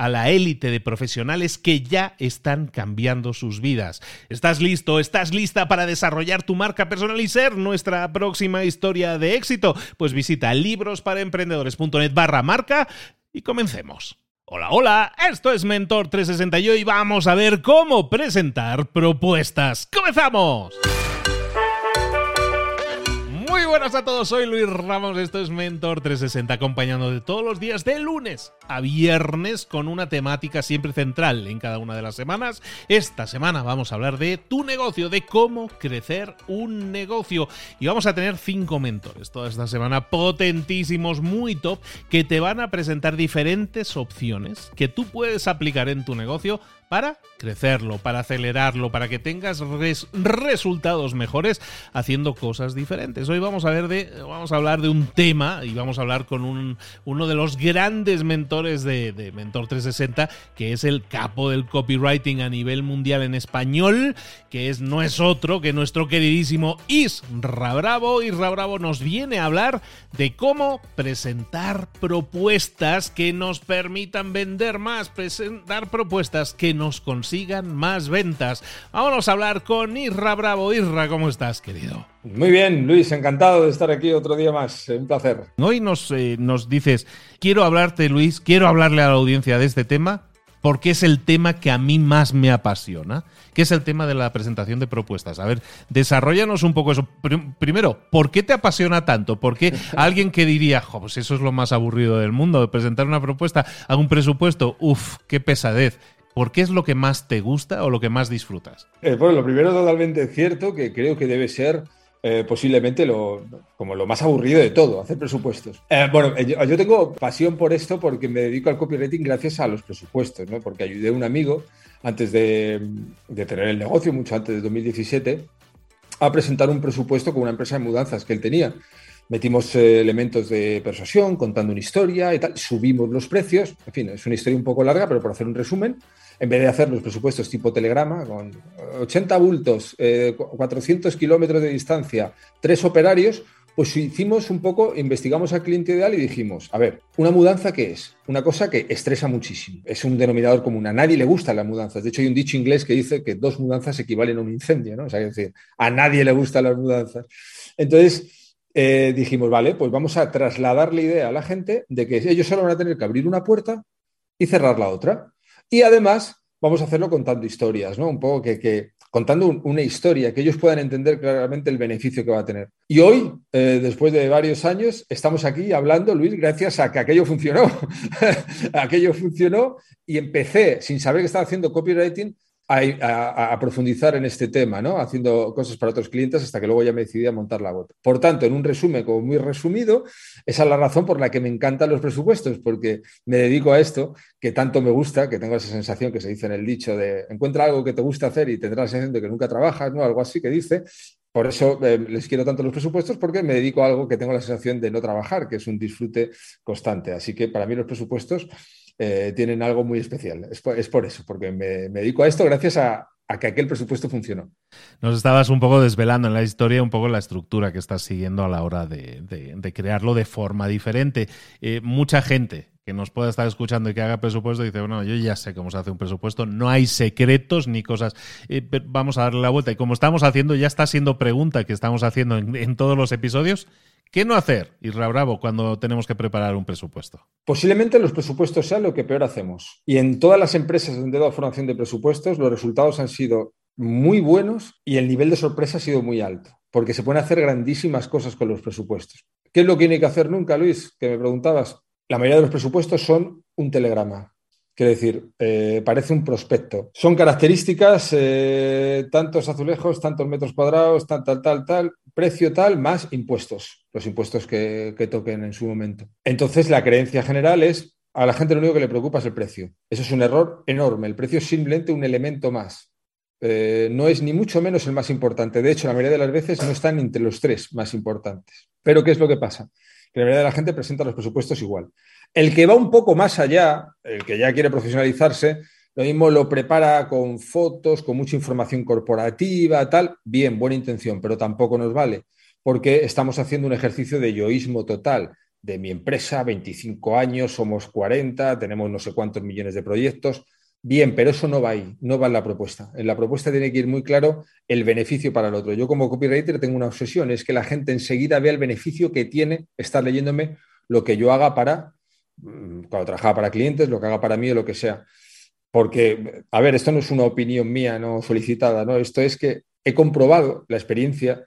a la élite de profesionales que ya están cambiando sus vidas. ¿Estás listo? ¿Estás lista para desarrollar tu marca personal y ser nuestra próxima historia de éxito? Pues visita librosparaemprendedores.net barra marca y comencemos. Hola, hola, esto es Mentor 360 y hoy vamos a ver cómo presentar propuestas. ¡Comenzamos! Buenas a todos, soy Luis Ramos, esto es Mentor 360, acompañando de todos los días de lunes a viernes con una temática siempre central en cada una de las semanas. Esta semana vamos a hablar de tu negocio, de cómo crecer un negocio. Y vamos a tener cinco mentores toda esta semana, potentísimos, muy top, que te van a presentar diferentes opciones que tú puedes aplicar en tu negocio para crecerlo, para acelerarlo, para que tengas resultados mejores haciendo cosas diferentes. Hoy vamos a ver de, vamos a hablar de un tema y vamos a hablar con un, uno de los grandes mentores de, Mentor 360, que es el capo del copywriting a nivel mundial en español, que es no es otro que nuestro queridísimo Isra Bravo. Isra Bravo nos viene a hablar de cómo presentar propuestas que nos permitan vender más, presentar propuestas que nos consigan más ventas. Vámonos a hablar con Isra Bravo. Isra, ¿cómo estás, querido? Muy bien, Luis, encantado de estar aquí otro día más. Un placer. Hoy nos, eh, nos dices, quiero hablarte, Luis, quiero hablarle a la audiencia de este tema porque es el tema que a mí más me apasiona, que es el tema de la presentación de propuestas. A ver, desarrollanos un poco eso. Primero, ¿por qué te apasiona tanto? ¿Por qué alguien que diría, pues eso es lo más aburrido del mundo, de presentar una propuesta a un presupuesto? Uf, qué pesadez. ¿Por qué es lo que más te gusta o lo que más disfrutas? Eh, bueno, lo primero totalmente cierto, que creo que debe ser eh, posiblemente lo, como lo más aburrido de todo, hacer presupuestos. Eh, bueno, yo, tengo pasión por esto porque me dedico al copywriting gracias a los presupuestos, ¿no? porque ayudé a un amigo antes de, de tener el negocio, mucho antes de 2017, a presentar un presupuesto con una empresa de mudanzas que él tenía. Metimos elementos de persuasión, contando una historia y tal, subimos los precios, en fin, es una historia un poco larga, pero por hacer un resumen, en vez de hacer los presupuestos tipo telegrama, con 80 bultos, 400 eh, kilómetros de distancia, tres operarios, pues hicimos un poco, investigamos al cliente ideal y dijimos, a ver, ¿una mudanza qué es? Una cosa que estresa muchísimo. Es un denominador común. A nadie le gustan las mudanzas. De hecho, hay un dicho inglés que dice que dos mudanzas equivalen a un incendio, ¿no? O sea, es decir, a nadie le gustan las mudanzas. Entonces, eh, dijimos, vale, pues vamos a trasladar la idea a la gente de que ellos solo van a tener que abrir una puerta y cerrar la otra. Y además vamos a hacerlo contando historias, ¿no? Un poco que, contando una historia, que ellos puedan entender claramente el beneficio que va a tener. Y hoy, eh, después de varios años, estamos aquí hablando, Luis, gracias a que aquello funcionó. aquello funcionó y empecé, sin saber que estaba haciendo copywriting, a, profundizar en este tema, ¿no? Haciendo cosas para otros clientes hasta que luego ya me decidí a montar la bota. Por tanto, en un resumen como muy resumido, esa es la razón por la que me encantan los presupuestos, porque me dedico a esto que tanto me gusta, que tengo esa sensación que se dice en el dicho de encuentra algo que te gusta hacer y tendrás la sensación de que nunca trabajas, ¿no? Algo así que dice. por eso eh, les quiero tanto los presupuestos, porque me dedico a algo que tengo la sensación de no trabajar, que es un disfrute constante. Así que para mí los presupuestos eh, tienen algo muy especial. Es por, eso, porque me, dedico a esto gracias a, que aquel presupuesto funcionó. Nos estabas un poco desvelando en la historia, un poco la estructura que estás siguiendo a la hora de, crearlo de forma diferente. Eh, mucha gente que nos pueda estar escuchando y que haga presupuesto, dice, bueno, yo ya sé cómo se hace un presupuesto, no hay secretos ni cosas, eh, vamos a darle la vuelta. Y como estamos haciendo, ya está siendo pregunta que estamos haciendo en, todos los episodios, ¿qué no hacer, Isra Bravo, cuando tenemos que preparar un presupuesto? Posiblemente los presupuestos sean lo que peor hacemos. Y en todas las empresas donde he dado formación de presupuestos, los resultados han sido muy buenos y el nivel de sorpresa ha sido muy alto, porque se pueden hacer grandísimas cosas con los presupuestos. ¿Qué es lo que hay que hacer nunca, Luis? Que me preguntabas la mayoría de los presupuestos son un telegrama. Quiere decir, eh, parece un prospecto. Son características, eh, tantos azulejos, tantos metros cuadrados, tal, tal, tal, tal, precio tal, más impuestos, los impuestos que, toquen en su momento. Entonces, la creencia general es, a la gente lo único que le preocupa es el precio. Eso es un error enorme. El precio es simplemente un elemento más. Eh, no es ni mucho menos el más importante. De hecho, la mayoría de las veces no están entre los tres más importantes. Pero, ¿qué es lo que pasa? Que la mayoría de la gente presenta los presupuestos igual. El que va un poco más allá, el que ya quiere profesionalizarse, lo mismo lo prepara con fotos, con mucha información corporativa, tal. Bien, buena intención, pero tampoco nos vale, porque estamos haciendo un ejercicio de yoísmo total de mi empresa, 25 años, somos 40, tenemos no sé cuántos millones de proyectos. Bien, pero eso no va ahí, no va en la propuesta. En la propuesta tiene que ir muy claro el beneficio para el otro. Yo como copywriter tengo una obsesión, es que la gente enseguida vea el beneficio que tiene estar leyéndome lo que yo haga para, mm, cuando trabajaba para clientes, lo que haga para mí o lo que sea. Porque, a ver, esto no es una opinión mía no solicitada, ¿no? Esto es que he comprobado la experiencia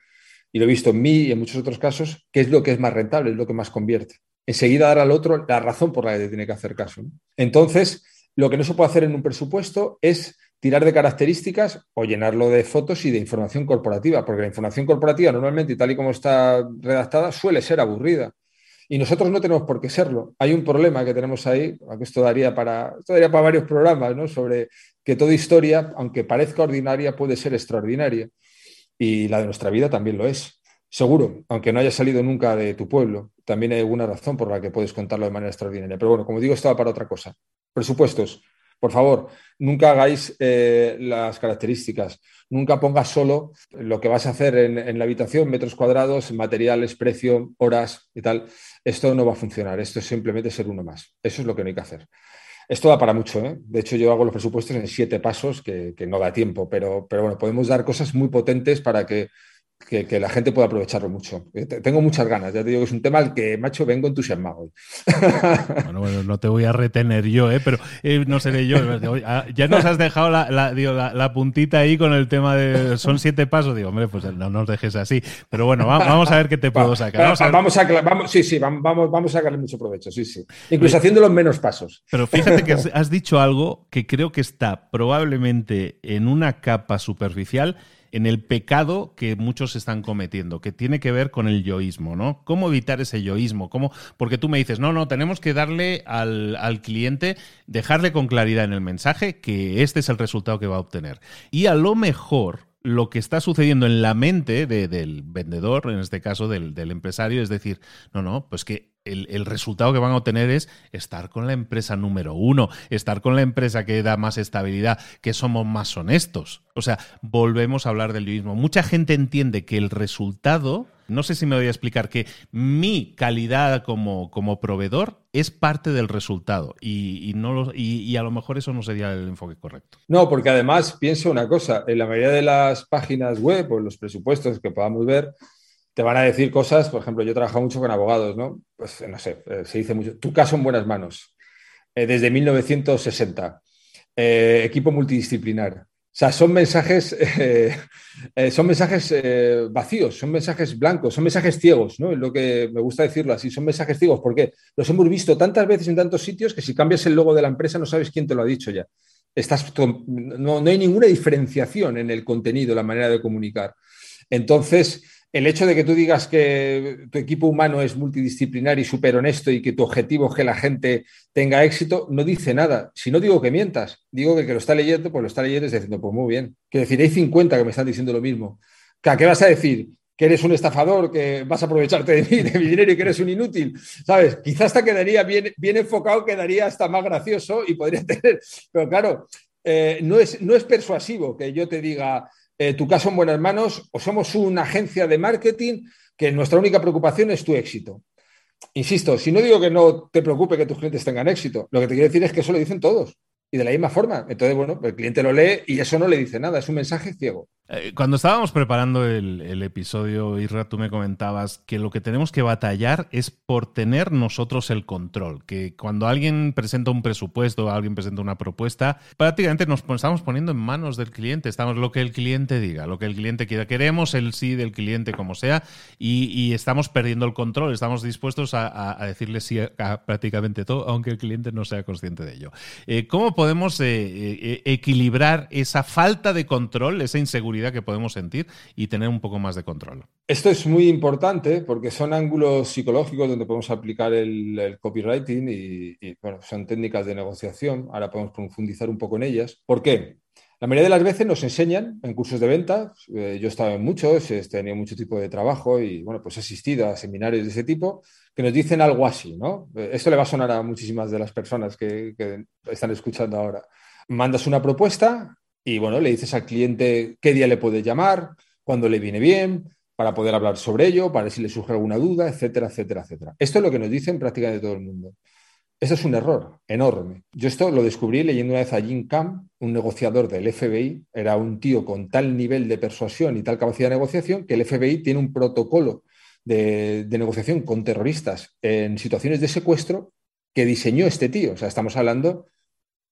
y lo he visto en mí y en muchos otros casos, que es lo que es más rentable, es lo que más convierte. Enseguida dar al otro la razón por la que tiene que hacer caso. Entonces, lo que no se puede hacer en un presupuesto es tirar de características o llenarlo de fotos y de información corporativa, porque la información corporativa normalmente, y tal y como está redactada, suele ser aburrida. Y nosotros no tenemos por qué serlo. Hay un problema que tenemos ahí, aunque esto daría para, esto daría para varios programas, ¿no? sobre que toda historia, aunque parezca ordinaria, puede ser extraordinaria. Y la de nuestra vida también lo es. Seguro, aunque no haya salido nunca de tu pueblo, también hay alguna razón por la que puedes contarlo de manera extraordinaria. Pero bueno, como digo, estaba para otra cosa. Presupuestos. Por favor, nunca hagáis eh, las características. Nunca pongas solo lo que vas a hacer en, la habitación, metros cuadrados, materiales, precio, horas y tal. Esto no va a funcionar. Esto es simplemente ser uno más. Eso es lo que no hay que hacer. Esto da para mucho. ¿eh? De hecho, yo hago los presupuestos en siete pasos, que, que no da tiempo, pero, pero bueno, podemos dar cosas muy potentes para que que, la gente pueda aprovecharlo mucho. Eh, tengo muchas ganas, ya te digo que es un tema al que, macho, vengo entusiasmado. Bueno, bueno, no te voy a retener yo, ¿eh? pero eh, no seré yo. Ah, ya nos has dejado la, la, puntita ahí con el tema de son siete pasos. Digo, hombre, pues no nos dejes así. Pero bueno, vamos a ver qué te puedo sacar. Vamos a, vamos, sí, sí, vamos, vamos a sacarle mucho provecho, sí, sí. Incluso haciendo los menos pasos. Pero fíjate que has dicho algo que creo que está probablemente en una capa superficial en el pecado que muchos están cometiendo, que tiene que ver con el yoísmo, ¿no? ¿Cómo evitar ese yoísmo? ¿Cómo? Porque tú me dices, no, no, tenemos que darle al, cliente, dejarle con claridad en el mensaje que este es el resultado que va a obtener. Y a lo mejor lo que está sucediendo en la mente del vendedor, en este caso del, del, empresario, es decir, no, no, pues que el, resultado que van a obtener es estar con la empresa número uno, estar con la empresa que da más estabilidad, que somos más honestos. O sea, volvemos a hablar del mismo. Mucha gente entiende que el resultado, no sé si me voy a explicar, que mi calidad como, como proveedor es parte del resultado y, no y, a lo mejor eso no sería el enfoque correcto. No, porque además pienso una cosa, en la mayoría de las páginas web o los presupuestos que podamos ver, te van a decir cosas, por ejemplo, yo he trabajado mucho con abogados, ¿no? Pues no sé, eh, se dice mucho, tu caso en buenas manos, eh, desde 1960, eh, equipo multidisciplinar. O sea, son mensajes, son mensajes vacíos, son mensajes blancos, son mensajes ciegos, ¿no? Es lo que me gusta decirlo así, son mensajes ciegos, porque los hemos visto tantas veces en tantos sitios que si cambias el logo de la empresa no sabes quién te lo ha dicho ya. Estás, no, no hay ninguna diferenciación en el contenido, la manera de comunicar. Entonces, el hecho de que tú digas que tu equipo humano es multidisciplinar y súper honesto y que tu objetivo es que la gente tenga éxito, no dice nada. Si no digo que mientas, digo que lo está leyendo, pues lo está leyendo y está diciendo, pues muy bien. Quiero decir, hay 50 que me están diciendo lo mismo. ¿Qué vas a decir? que eres un estafador, que vas a aprovecharte de mí, de mi dinero y que eres un inútil, ¿sabes? Quizás hasta quedaría bien, bien enfocado, quedaría hasta más gracioso y podría tener, pero claro, eh, no, es, no es persuasivo que yo te diga, eh, tu caso en buenas manos o somos una agencia de marketing que nuestra única preocupación es tu éxito. Insisto, si no digo que no te preocupe que tus clientes tengan éxito, lo que te quiero decir es que eso lo dicen todos y de la misma forma. Entonces, bueno, el cliente lo lee y eso no le dice nada, es un mensaje ciego. Eh, cuando estábamos preparando el, episodio, Isra, tú me comentabas que lo que tenemos que batallar es por tener nosotros el control. Que cuando alguien presenta un presupuesto, alguien presenta una propuesta, prácticamente nos estamos poniendo en manos del cliente. Estamos lo que el cliente diga, lo que el cliente quiera. Queremos el sí del cliente como sea y, estamos perdiendo el control. Estamos dispuestos a, decirle sí a, prácticamente todo, aunque el cliente no sea consciente de ello. Eh, ¿Cómo podemos eh, equilibrar esa falta de control, esa inseguridad que podemos sentir y tener un poco más de control? Esto es muy importante porque son ángulos psicológicos donde podemos aplicar el, copywriting y, son técnicas de negociación. Ahora podemos profundizar un poco en ellas. ¿Por qué? La mayoría de las veces nos enseñan en cursos de venta, eh, yo he estado en muchos, he tenido mucho tipo de trabajo y bueno, pues he asistido a seminarios de ese tipo, que nos dicen algo así, ¿no? Eh, esto le va a sonar a muchísimas de las personas que, están escuchando ahora. Mandas una propuesta y bueno, le dices al cliente qué día le puede llamar, cuándo le viene bien, para poder hablar sobre ello, para si le surge alguna duda, etcétera, etcétera, etcétera. Esto es lo que nos dicen prácticamente todo el mundo. Eso es un error enorme. Yo esto lo descubrí leyendo una vez a Jim Camp, un negociador del FBI. Era un tío con tal nivel de persuasión y tal capacidad de negociación que el FBI tiene un protocolo de, negociación con terroristas en situaciones de secuestro que diseñó este tío. O sea, estamos hablando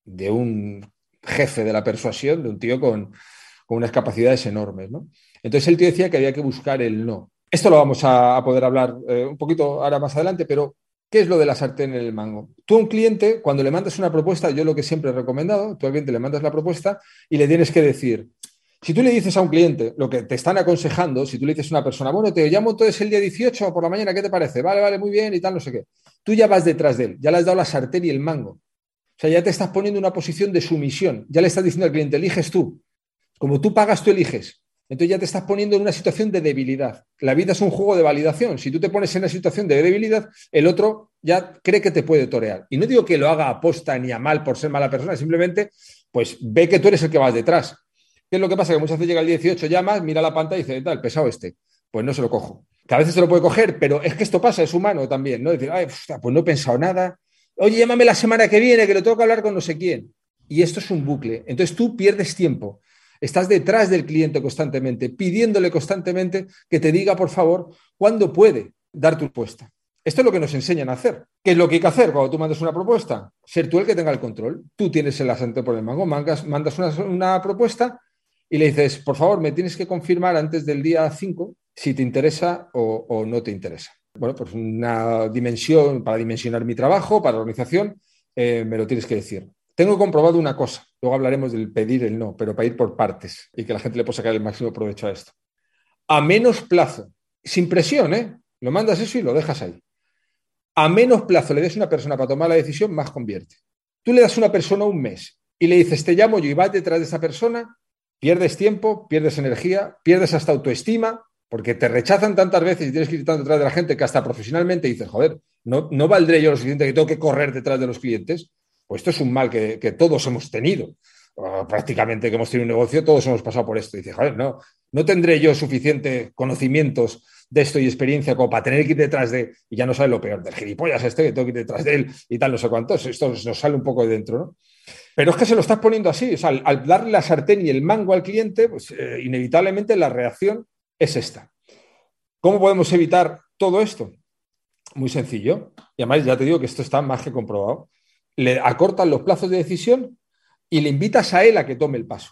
de un jefe de la persuasión, de un tío con, unas capacidades enormes. Entonces el tío decía que había que buscar el no. Esto lo vamos a, poder hablar eh, un poquito ahora más adelante, pero ¿Qué es lo de la sartén en el mango? Tú a un cliente, cuando le mandas una propuesta, yo lo que siempre he recomendado, tú al cliente le mandas la propuesta y le tienes que decir, si tú le dices a un cliente lo que te están aconsejando, si tú le dices a una persona, bueno, te llamo entonces el día 18 por la mañana, ¿qué te parece? Vale, vale, muy bien y tal, no sé qué. Tú ya vas detrás de él, ya le has dado la sartén y el mango. Sea, ya te estás poniendo en una posición de sumisión, ya le estás diciendo al cliente, eliges tú. Como tú pagas, tú eliges. Entonces ya te estás poniendo en una situación de debilidad. La vida es un juego de validación. Si tú te pones en una situación de debilidad, el otro ya cree que te puede torear. Y no digo que lo haga a posta ni a mal por ser mala persona, simplemente pues ve que tú eres el que vas detrás. ¿Qué es lo que pasa? Que muchas veces llega el 18, llamas, mira la pantalla y dice, tal, pesado este. Pues no se lo cojo. Que a veces se lo puede coger, pero es que esto pasa, es humano también, ¿no? Decir, Ay, pues no he pensado nada. Oye, llámame la semana que viene, que lo tengo que hablar con no sé quién. Y esto es un bucle. Entonces tú pierdes tiempo Estás detrás del cliente constantemente, pidiéndole constantemente que te diga, por favor, cuándo puede dar tu respuesta. Esto es lo que nos enseñan a hacer. ¿Qué es lo que hay que hacer cuando tú mandas una propuesta? Ser tú el que tenga el control. Tú tienes el asente por el mango, mandas una, propuesta y le dices, por favor, me tienes que confirmar antes del día 5 si te interesa o, no te interesa. Bueno, pues una dimensión para dimensionar mi trabajo, para la organización, eh, me lo tienes que decir. Tengo comprobado una cosa, luego hablaremos del pedir el no, pero para ir por partes y que la gente le pueda sacar el máximo provecho a esto. A menos plazo, sin presión, ¿eh? Lo mandas eso y lo dejas ahí. A menos plazo le des a una persona para tomar la decisión, más convierte. Tú le das a una persona un mes y le dices, te llamo yo y vas detrás de esa persona, pierdes tiempo, pierdes energía, pierdes hasta autoestima, porque te rechazan tantas veces y tienes que ir tanto detrás de la gente que hasta profesionalmente dices, joder, no, no valdré yo lo suficiente que tengo que correr detrás de los clientes. Pues esto es un mal que, todos hemos tenido. prácticamente que hemos tenido un negocio, todos hemos pasado por esto. Y dice, joder, no, no tendré yo suficiente conocimientos de esto y experiencia como para tener que ir detrás de, y ya no sabe lo peor, del gilipollas este que tengo que ir detrás de él y tal, no sé cuántos. Esto nos sale un poco de dentro, ¿no? Pero es que se lo estás poniendo así. O sea, al, darle la sartén y el mango al cliente, pues eh, inevitablemente la reacción es esta. ¿Cómo podemos evitar todo esto? Muy sencillo. Y además ya te digo que esto está más que comprobado le acortan los plazos de decisión y le invitas a él a que tome el paso.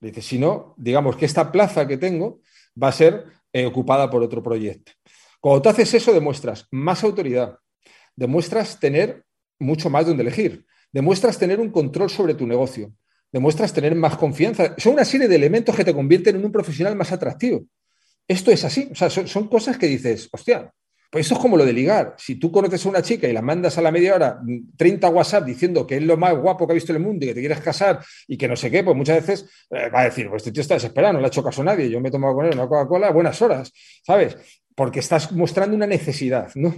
Le si no, digamos que esta plaza que tengo va a ser eh, ocupada por otro proyecto. Cuando tú haces eso, demuestras más autoridad, demuestras tener mucho más donde elegir, demuestras tener un control sobre tu negocio, demuestras tener más confianza. Son una serie de elementos que te convierten en un profesional más atractivo. Esto es así. O sea, son, cosas que dices, hostia, Pues eso es como lo de ligar. Si tú conoces a una chica y la mandas a la media hora 30 WhatsApp diciendo que es lo más guapo que ha visto en el mundo y que te quieres casar y que no sé qué, pues muchas veces eh, va a decir, pues este tío está desesperado, no le ha hecho caso a nadie, yo me he tomado con él una Coca-Cola a buenas horas, ¿sabes? Porque estás mostrando una necesidad, ¿no?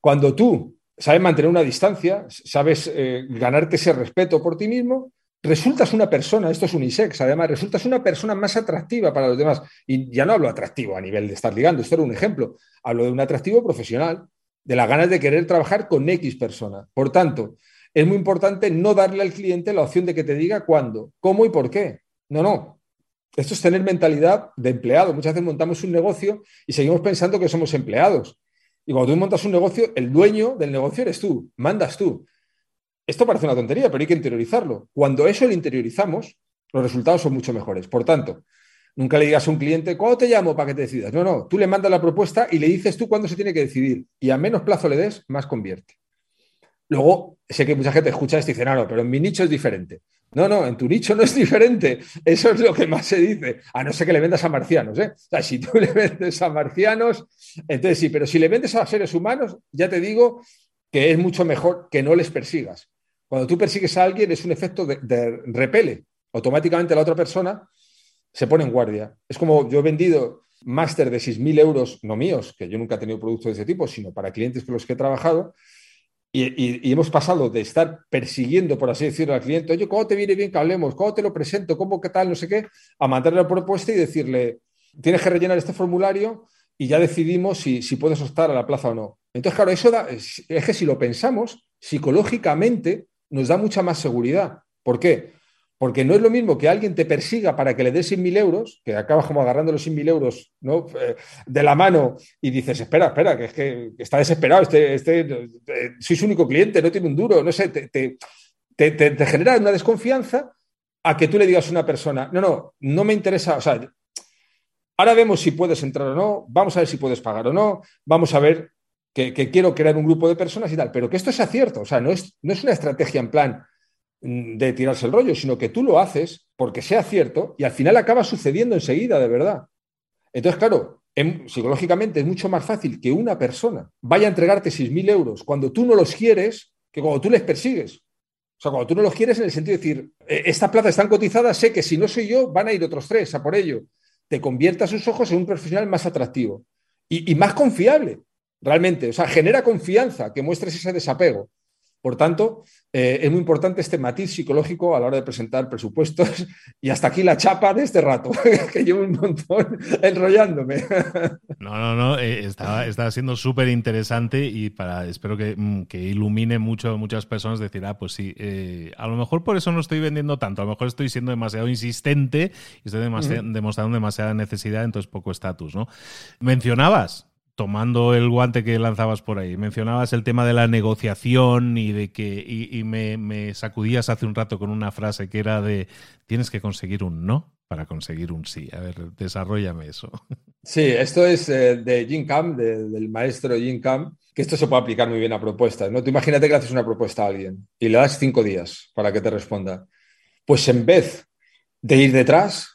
Cuando tú sabes mantener una distancia, sabes eh, ganarte ese respeto por ti mismo, resultas una persona, esto es unisex, además, resultas una persona más atractiva para los demás. Y ya no hablo atractivo a nivel de estar ligando, esto era un ejemplo, hablo de un atractivo profesional, de las ganas de querer trabajar con X persona. Por tanto, es muy importante no darle al cliente la opción de que te diga cuándo, cómo y por qué. No, no. Esto es tener mentalidad de empleado. Muchas veces montamos un negocio y seguimos pensando que somos empleados. Y cuando tú montas un negocio, el dueño del negocio eres tú, mandas tú. Esto parece una tontería, pero hay que interiorizarlo. Cuando eso lo interiorizamos, los resultados son mucho mejores. Por tanto, nunca le digas a un cliente, ¿cuándo te llamo para que te decidas? No, no, tú le mandas la propuesta y le dices tú cuándo se tiene que decidir. Y a menos plazo le des, más convierte. Luego, sé que mucha gente escucha esto y dice, no, no, pero en mi nicho es diferente. No, no, en tu nicho no es diferente. Eso es lo que más se dice. A no ser que le vendas a marcianos. ¿eh? O sea, si tú le vendes a marcianos, entonces sí, pero si le vendes a seres humanos, ya te digo que es mucho mejor que no les persigas. Cuando tú persigues a alguien es un efecto de, repele. Automáticamente la otra persona se pone en guardia. Es como yo he vendido máster de 6.000 euros, no míos, que yo nunca he tenido productos de ese tipo, sino para clientes con los que he trabajado, y, hemos pasado de estar persiguiendo, por así decirlo, al cliente, oye, ¿cómo te viene bien que hablemos? ¿Cómo te lo presento? ¿Cómo qué tal? No sé qué, a mandarle la propuesta y decirle, tienes que rellenar este formulario y ya decidimos si, puedes optar a la plaza o no. Entonces, claro, eso da, es, que si lo pensamos, psicológicamente nos da mucha más seguridad. ¿Por qué? Porque no es lo mismo que alguien te persiga para que le des 100.000 euros, que acabas como agarrando los 100.000 euros ¿no? Eh, de la mano y dices, espera, espera, que es que está desesperado, este, este, eh, soy su único cliente, no tiene un duro, no sé, te, te, genera una desconfianza a que tú le digas a una persona, no, no, no me interesa, o sea, ahora vemos si puedes entrar o no, vamos a ver si puedes pagar o no, vamos a ver que, quiero crear un grupo de personas y tal, pero que esto sea cierto, o sea, no es, no es una estrategia en plan, Mm, de tirarse el rollo, sino que tú lo haces porque sea cierto y al final acaba sucediendo enseguida, de verdad. Entonces, claro, em, psicológicamente es mucho más fácil que una persona vaya a entregarte 6.000 euros cuando tú no los quieres que cuando tú les persigues. O sea, cuando tú no los quieres en el sentido de decir, eh, esta plaza está cotizada, sé que si no soy yo, van a ir otros tres a por ello. Te convierta sus ojos en un profesional más atractivo y más confiable, realmente. O sea, genera confianza que muestres ese desapego. Por tanto, eh, es muy importante este matiz psicológico a la hora de presentar presupuestos y hasta aquí la chapa de este rato, que llevo un montón enrollándome. No, no, no, eh, está, siendo súper interesante y para espero que, mm, ilumine mucho muchas personas decir, ah, pues sí, eh, a lo mejor por eso no estoy vendiendo tanto, a lo mejor estoy siendo demasiado insistente y estoy demostrando demasiada necesidad, entonces poco estatus, ¿no? Mencionabas tomando el guante que lanzabas por ahí, mencionabas el tema de la negociación y de que y, me, sacudías hace un rato con una frase que era de tienes que conseguir un no para conseguir un sí. A ver, desarrollame eso. Sí, esto es eh, de Jim Cam, del maestro Jim Cam, que esto se puede aplicar muy bien a propuestas. ¿no? Tú imagínate que haces una propuesta a alguien y le das cinco días para que te responda. Pues en vez de ir detrás,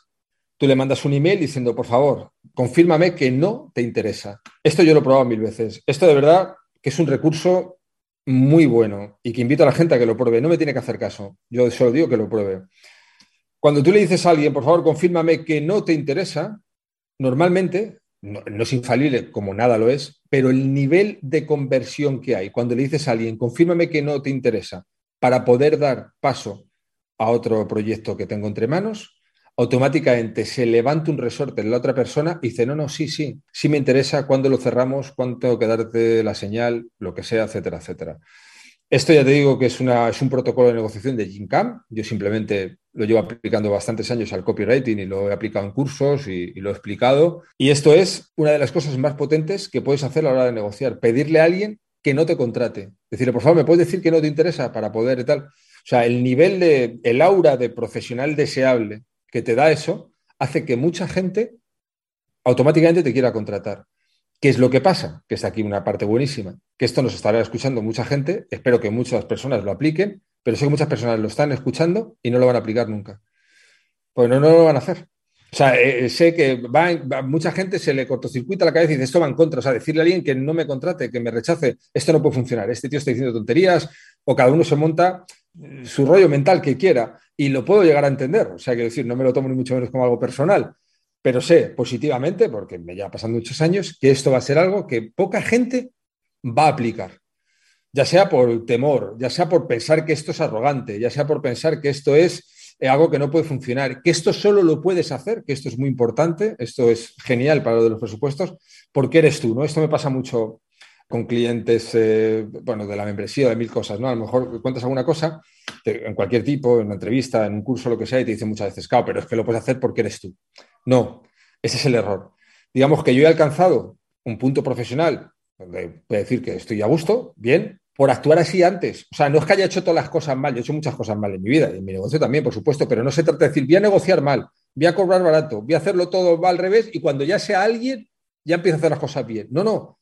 tú le mandas un email diciendo, por favor, confírmame que no te interesa. Esto yo lo he probado mil veces. Esto de verdad que es un recurso muy bueno y que invito a la gente a que lo pruebe. No me tiene que hacer caso. Yo solo digo que lo pruebe. Cuando tú le dices a alguien, por favor, confírmame que no te interesa, normalmente, no, no, es infalible como nada lo es, pero el nivel de conversión que hay cuando le dices a alguien, confírmame que no te interesa, para poder dar paso a otro proyecto que tengo entre manos, automáticamente se levanta un resorte en la otra persona y dice, no, no, sí, sí, sí me interesa cuándo lo cerramos, cuánto tengo que darte la señal, lo que sea, etcétera, etcétera. Esto ya te digo que es, una, es un protocolo de negociación de GINCAM. Yo simplemente lo llevo aplicando bastantes años al copywriting y lo he aplicado en cursos y, y, lo he explicado. Y esto es una de las cosas más potentes que puedes hacer a la hora de negociar. Pedirle a alguien que no te contrate. Decirle, por favor, ¿me puedes decir que no te interesa para poder y tal? O sea, el nivel de, el aura de profesional deseable que te da eso hace que mucha gente automáticamente te quiera contratar. ¿Qué es lo que pasa? Que está aquí una parte buenísima, que esto nos estará escuchando mucha gente, espero que muchas personas lo apliquen, pero sé que muchas personas lo están escuchando y no lo van a aplicar nunca. Pues no, no lo van a hacer. O sea, eh, eh, sé que mucha gente se le cortocircuita la cabeza y dice, esto va en contra. O sea, decirle a alguien que no me contrate, que me rechace, esto no puede funcionar. Este tío está diciendo tonterías o cada uno se monta su rollo mental que quiera y lo puedo llegar a entender. O sea, quiero decir, no me lo tomo ni mucho menos como algo personal, pero sé positivamente, porque me lleva pasando muchos años, que esto va a ser algo que poca gente va a aplicar. Ya sea por temor, ya sea por pensar que esto es arrogante, ya sea por pensar que esto es algo que no puede funcionar, que esto solo lo puedes hacer, que esto es muy importante, esto es genial para lo de los presupuestos, porque eres tú, ¿no? Esto me pasa mucho con clientes, eh, bueno, de la membresía, de mil cosas, ¿no? A lo mejor cuentas alguna cosa, en cualquier tipo, en una entrevista, en un curso, lo que sea, y te dicen muchas veces, claro, pero es que lo puedes hacer porque eres tú. No, ese es el error. Digamos que yo he alcanzado un punto profesional donde decir que estoy a gusto, bien, por actuar así antes. O sea, no es que haya hecho todas las cosas mal, yo he hecho muchas cosas mal en mi vida en mi negocio también, por supuesto, pero no se trata de decir, voy a negociar mal, voy a cobrar barato, voy a hacerlo todo al revés y cuando ya sea alguien, ya empiezo a hacer las cosas bien. No, no.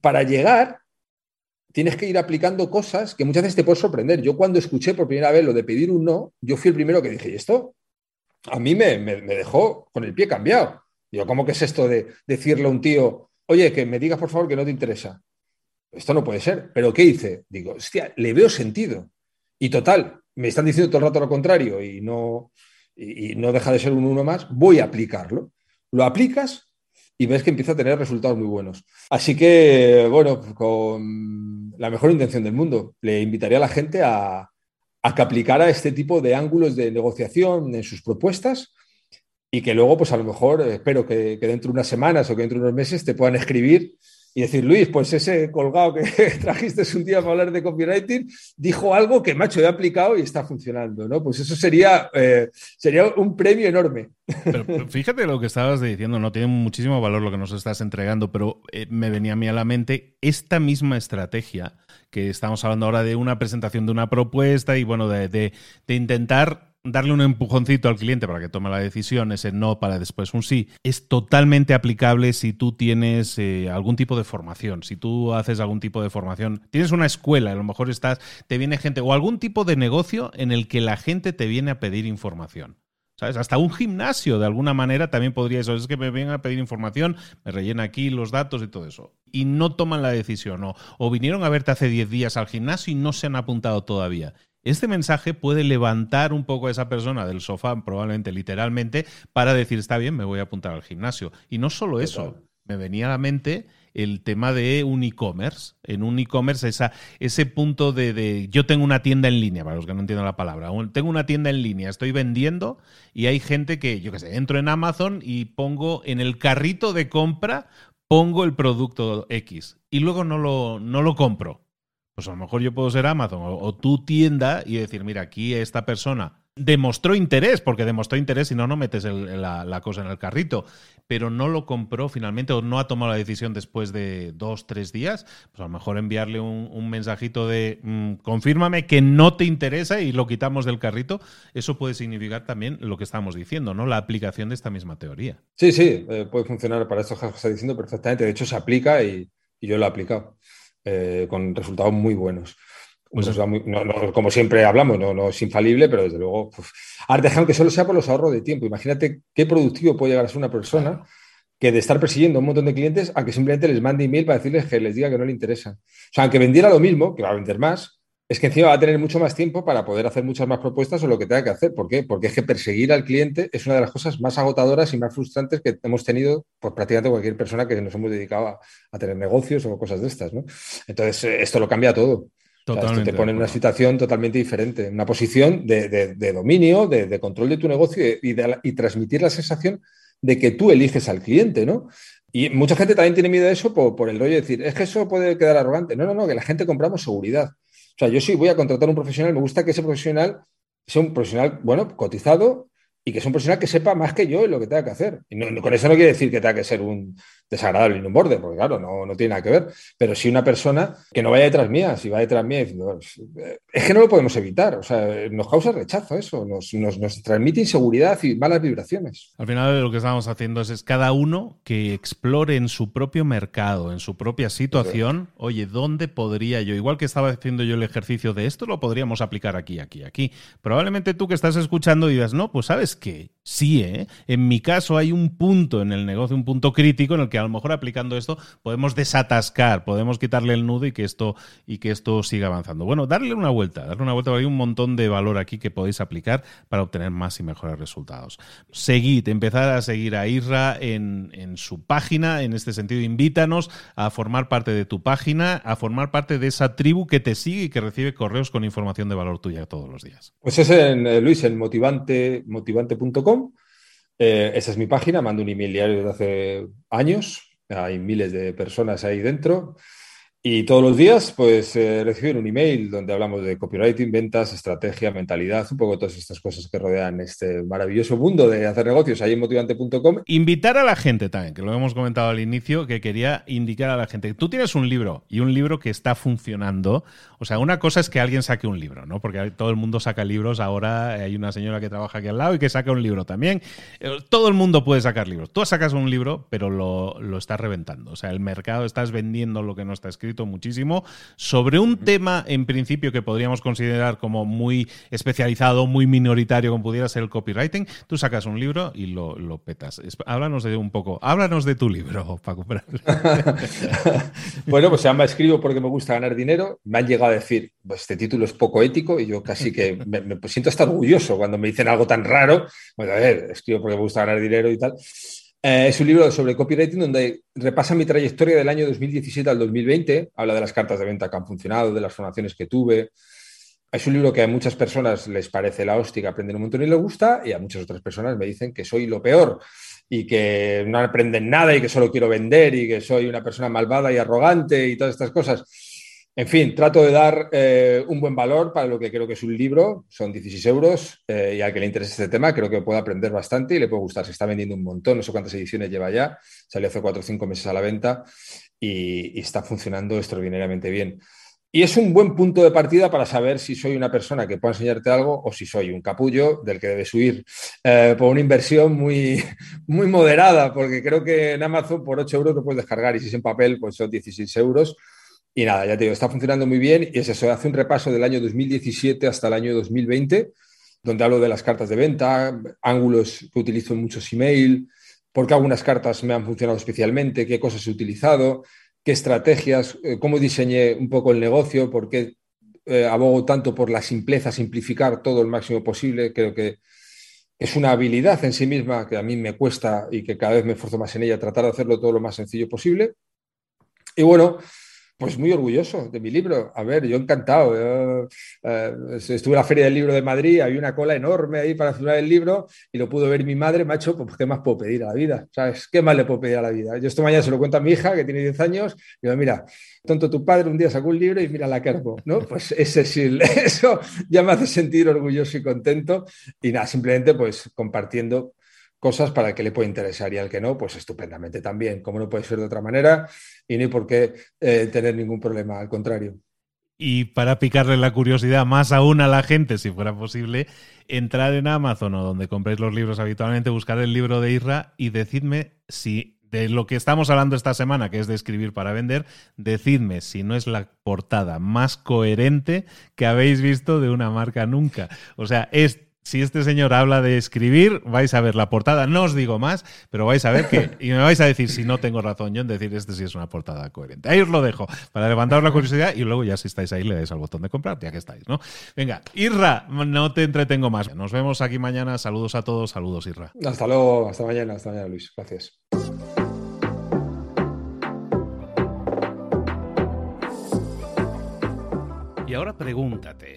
Para llegar, tienes que ir aplicando cosas que muchas veces te pueden sorprender. Yo cuando escuché por primera vez lo de pedir un no, yo fui el primero que dije, ¿y esto? A mí me, me dejó con el pie cambiado. Yo, ¿cómo que es esto de decirle a un tío, oye, que me digas por favor que no te interesa? esto no puede ser. ¿Pero qué hice? Digo, hostia, le veo sentido. Y total, me están diciendo todo el rato lo contrario y no, y, no deja de ser un uno más, voy a aplicarlo. Lo aplicas y ves que empieza a tener resultados muy buenos. Así que, bueno, con la mejor intención del mundo, le invitaría a la gente a, que aplicara este tipo de ángulos de negociación en sus propuestas y que luego, pues a lo mejor, espero que, que dentro de unas semanas o que dentro de unos meses te puedan escribir y decir, Luis, pues ese colgado que trajiste un día para hablar de copywriting dijo algo que, macho, he aplicado y está funcionando, ¿no? Pues eso sería, eh, sería un premio enorme. Pero, fíjate lo que estabas diciendo, no tiene muchísimo valor lo que nos estás entregando, pero eh, me venía a mí a la mente esta misma estrategia que estamos hablando ahora de una presentación de una propuesta y bueno, de, de intentar darle un empujoncito al cliente para que tome la decisión, ese no para después un sí, es totalmente aplicable si tú tienes eh, algún tipo de formación, si tú haces algún tipo de formación, tienes una escuela, a lo mejor estás, te viene gente, o algún tipo de negocio en el que la gente te viene a pedir información. ¿Sabes? Hasta un gimnasio, de alguna manera, también podría eso. Es que me vienen a pedir información, me rellena aquí los datos y todo eso. Y no toman la decisión. O, o vinieron a verte hace 10 días al gimnasio y no se han apuntado todavía. Este mensaje puede levantar un poco a esa persona del sofá, probablemente literalmente, para decir, está bien, me voy a apuntar al gimnasio. Y no solo eso, me venía a la mente el tema de un e-commerce. En un e-commerce, ese punto de, yo tengo una tienda en línea, para los que no entiendan la palabra, tengo una tienda en línea, estoy vendiendo y hay gente que, yo qué sé, entro en Amazon y pongo en el carrito de compra, pongo el producto X y luego no lo, no lo compro pues a lo mejor yo puedo ser Amazon o, tu tienda y decir, mira, aquí esta persona demostró interés, porque demostró interés, si no, no metes la, cosa en el carrito, pero no lo compró finalmente o no ha tomado la decisión después de dos, tres días, pues a lo mejor enviarle un, mensajito de mm, confírmame que no te interesa y lo quitamos del carrito, eso puede significar también lo que estamos diciendo, ¿no? La aplicación de esta misma teoría. Sí, sí, eh, puede funcionar para esto que está diciendo perfectamente, de hecho se aplica y yo lo he aplicado. Eh, con resultados muy buenos. Pues como siempre hablamos, no, es infalible, pero desde luego, pues, que solo sea por los ahorros de tiempo. Imagínate qué productivo puede llegar a ser una persona que de estar persiguiendo a un montón de clientes a que simplemente les mande email para decirles que les diga que no le interesa. O sea, aunque vendiera lo mismo, que va a vender más, es que encima va a tener mucho más tiempo para poder hacer muchas más propuestas o lo que tenga que hacer. ¿Por qué? Porque es que perseguir al cliente es una de las cosas más agotadoras y más frustrantes que hemos tenido por prácticamente cualquier persona que nos hemos dedicado a, tener negocios o cosas de estas. ¿no? Entonces, eh, esto lo cambia todo. te pone en una situación totalmente diferente, una posición de, dominio, de, control de tu negocio y, y transmitir la sensación de que tú eliges al cliente, ¿no? Y mucha gente también tiene miedo de eso por, por el rollo de decir, es que eso puede quedar arrogante. No, no, no, que la gente compramos seguridad. O sea, yo sí voy a contratar un profesional, me gusta que ese profesional sea un profesional, bueno, cotizado y que sea un profesional que sepa más que yo en lo que tenga que hacer. Y con eso no quiere decir que tenga que ser un desagradable y un borde, porque claro, no, no tiene nada que ver. Pero sí una persona que no vaya detrás mía, si va detrás mía diciendo, es que no lo podemos evitar. O sea, nos causa rechazo eso, nos, nos, transmite inseguridad y malas vibraciones. Al final lo que estamos haciendo es, es, cada uno que explore en su propio mercado, en su propia situación, oye, ¿dónde podría yo? Igual que estaba haciendo yo el ejercicio de esto, lo podríamos aplicar aquí, aquí, aquí. Probablemente tú que estás escuchando digas, no, pues sabes qué, Sí, ¿eh? En mi caso hay un punto en el negocio, un punto crítico en el que a lo mejor aplicando esto podemos desatascar, podemos quitarle el nudo y que esto, y que esto siga avanzando. Bueno, darle una vuelta, darle una vuelta, hay un montón de valor aquí que podéis aplicar para obtener más y mejores resultados. Seguid, empezar a seguir a Isra en, en su página, en este sentido, invítanos a formar parte de tu página, a formar parte de esa tribu que te sigue y que recibe correos con información de valor tuya todos los días. Pues es en, eh, Luis, en motivante, motivante.com eh, esa es mi página, mando un email diario desde hace años, hay miles de personas ahí dentro. Y todos los días, pues, eh, reciben un email donde hablamos de copywriting, ventas, estrategia, mentalidad, un poco todas estas cosas que rodean este maravilloso mundo de hacer negocios ahí en motivante.com. Invitar a la gente también, que lo hemos comentado al inicio, que quería indicar a la gente. Tú tienes un libro y un libro que está funcionando. O sea, una cosa es que alguien saque un libro, ¿no? Porque todo el mundo saca libros. Ahora hay una señora que trabaja aquí al lado y que saca un libro también. Eh, todo el mundo puede sacar libros. Tú sacas un libro, pero lo, lo estás reventando. O sea, el mercado estás vendiendo lo que no está escrito muchísimo, sobre un tema en principio que podríamos considerar como muy especializado, muy minoritario, como pudiera ser el copywriting, tú sacas un libro y lo, petas. Háblanos de un poco, háblanos de tu libro, Paco. bueno, pues se llama Escribo porque me gusta ganar dinero. Me han llegado a decir, pues este título es poco ético y yo casi que me, siento hasta orgulloso cuando me dicen algo tan raro. Bueno, a ver, escribo porque me gusta ganar dinero y tal. Eh, es un libro sobre copywriting donde repasa mi trayectoria del año 2017 al 2020, habla de las cartas de venta que han funcionado, de las formaciones que tuve. Es un libro que a muchas personas les parece la hostia, que aprenden un montón y les gusta, y a muchas otras personas me dicen que soy lo peor y que no aprenden nada y que solo quiero vender y que soy una persona malvada y arrogante y todas estas cosas. En fin, trato de dar eh, un buen valor para lo que creo que es un libro, son 16 euros, eh, y al que le interese este tema creo que puede aprender bastante y le puede gustar. Se está vendiendo un montón, no sé cuántas ediciones lleva ya, salió hace 4 o 5 meses a la venta y, está funcionando extraordinariamente bien. Y es un buen punto de partida para saber si soy una persona que pueda enseñarte algo o si soy un capullo del que debes huir eh, por una inversión muy, muy moderada, porque creo que en Amazon por 8 euros lo puedes descargar y si es en papel, pues son 16 euros y nada, ya te digo, está funcionando muy bien y es eso, hace un repaso del año 2017 hasta el año 2020, donde hablo de las cartas de venta, ángulos que utilizo en muchos email, por qué algunas cartas me han funcionado especialmente, qué cosas he utilizado, qué estrategias, eh, cómo diseñé un poco el negocio, por qué eh, abogo tanto por la simpleza, simplificar todo el máximo posible. Creo que es una habilidad en sí misma que a mí me cuesta y que cada vez me esfuerzo más en ella, tratar de hacerlo todo lo más sencillo posible. Y bueno, pues muy orgulloso de mi libro. A ver, yo encantado. Eh, estuve en la Feria del Libro de Madrid, había una cola enorme ahí para firmar el libro y lo pudo ver mi madre, macho, pues ¿qué más puedo pedir a la vida? ¿Sabes? ¿Qué más le puedo pedir a la vida? Yo esto mañana se lo cuento a mi hija, que tiene 10 años, y digo, mira, tonto tu padre un día sacó un libro y mira la que ¿no? Pues ese sí, eso ya me hace sentir orgulloso y contento. Y nada, simplemente pues compartiendo cosas para el que le puede interesar y al que no, pues estupendamente también, como no puede ser de otra manera y hay por qué eh, tener ningún problema, al contrario. Y para picarle la curiosidad más aún a la gente, si fuera posible, entrar en Amazon o donde compréis los libros habitualmente, buscar el libro de Irra y decidme si de lo que estamos hablando esta semana, que es de escribir para vender, decidme si no es la portada más coherente que habéis visto de una marca nunca. O sea, es si este señor habla de escribir, vais a ver la portada. No os digo más, pero vais a ver que. Y me vais a decir si no tengo razón yo en decir este sí es una portada coherente. Ahí os lo dejo para levantaros la curiosidad y luego ya si estáis ahí le dais al botón de comprar, ya que estáis, ¿no? Venga, Irra, no te entretengo más. Nos vemos aquí mañana. Saludos a todos. Saludos, Irra. Hasta luego, hasta mañana, hasta mañana, Luis. Gracias. Y ahora pregúntate.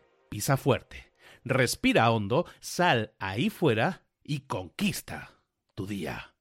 pisa fuerte, respira hondo, sal ahí fuera y conquista tu día.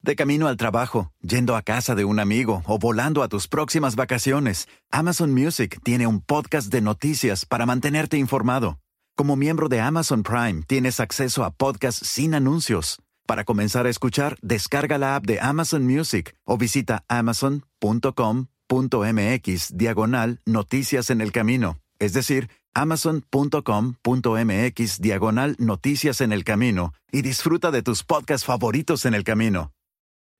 De camino al trabajo, yendo a casa de un amigo o volando a tus próximas vacaciones, Amazon Music tiene un podcast de noticias para mantenerte informado. Como miembro de Amazon Prime, tienes acceso a podcasts sin anuncios. Para comenzar a escuchar, descarga la app de Amazon Music o visita amazon.com amazon.mx diagonal noticias en el camino, es decir, amazon.com.mx diagonal noticias en el camino y disfruta de tus podcasts favoritos en el camino.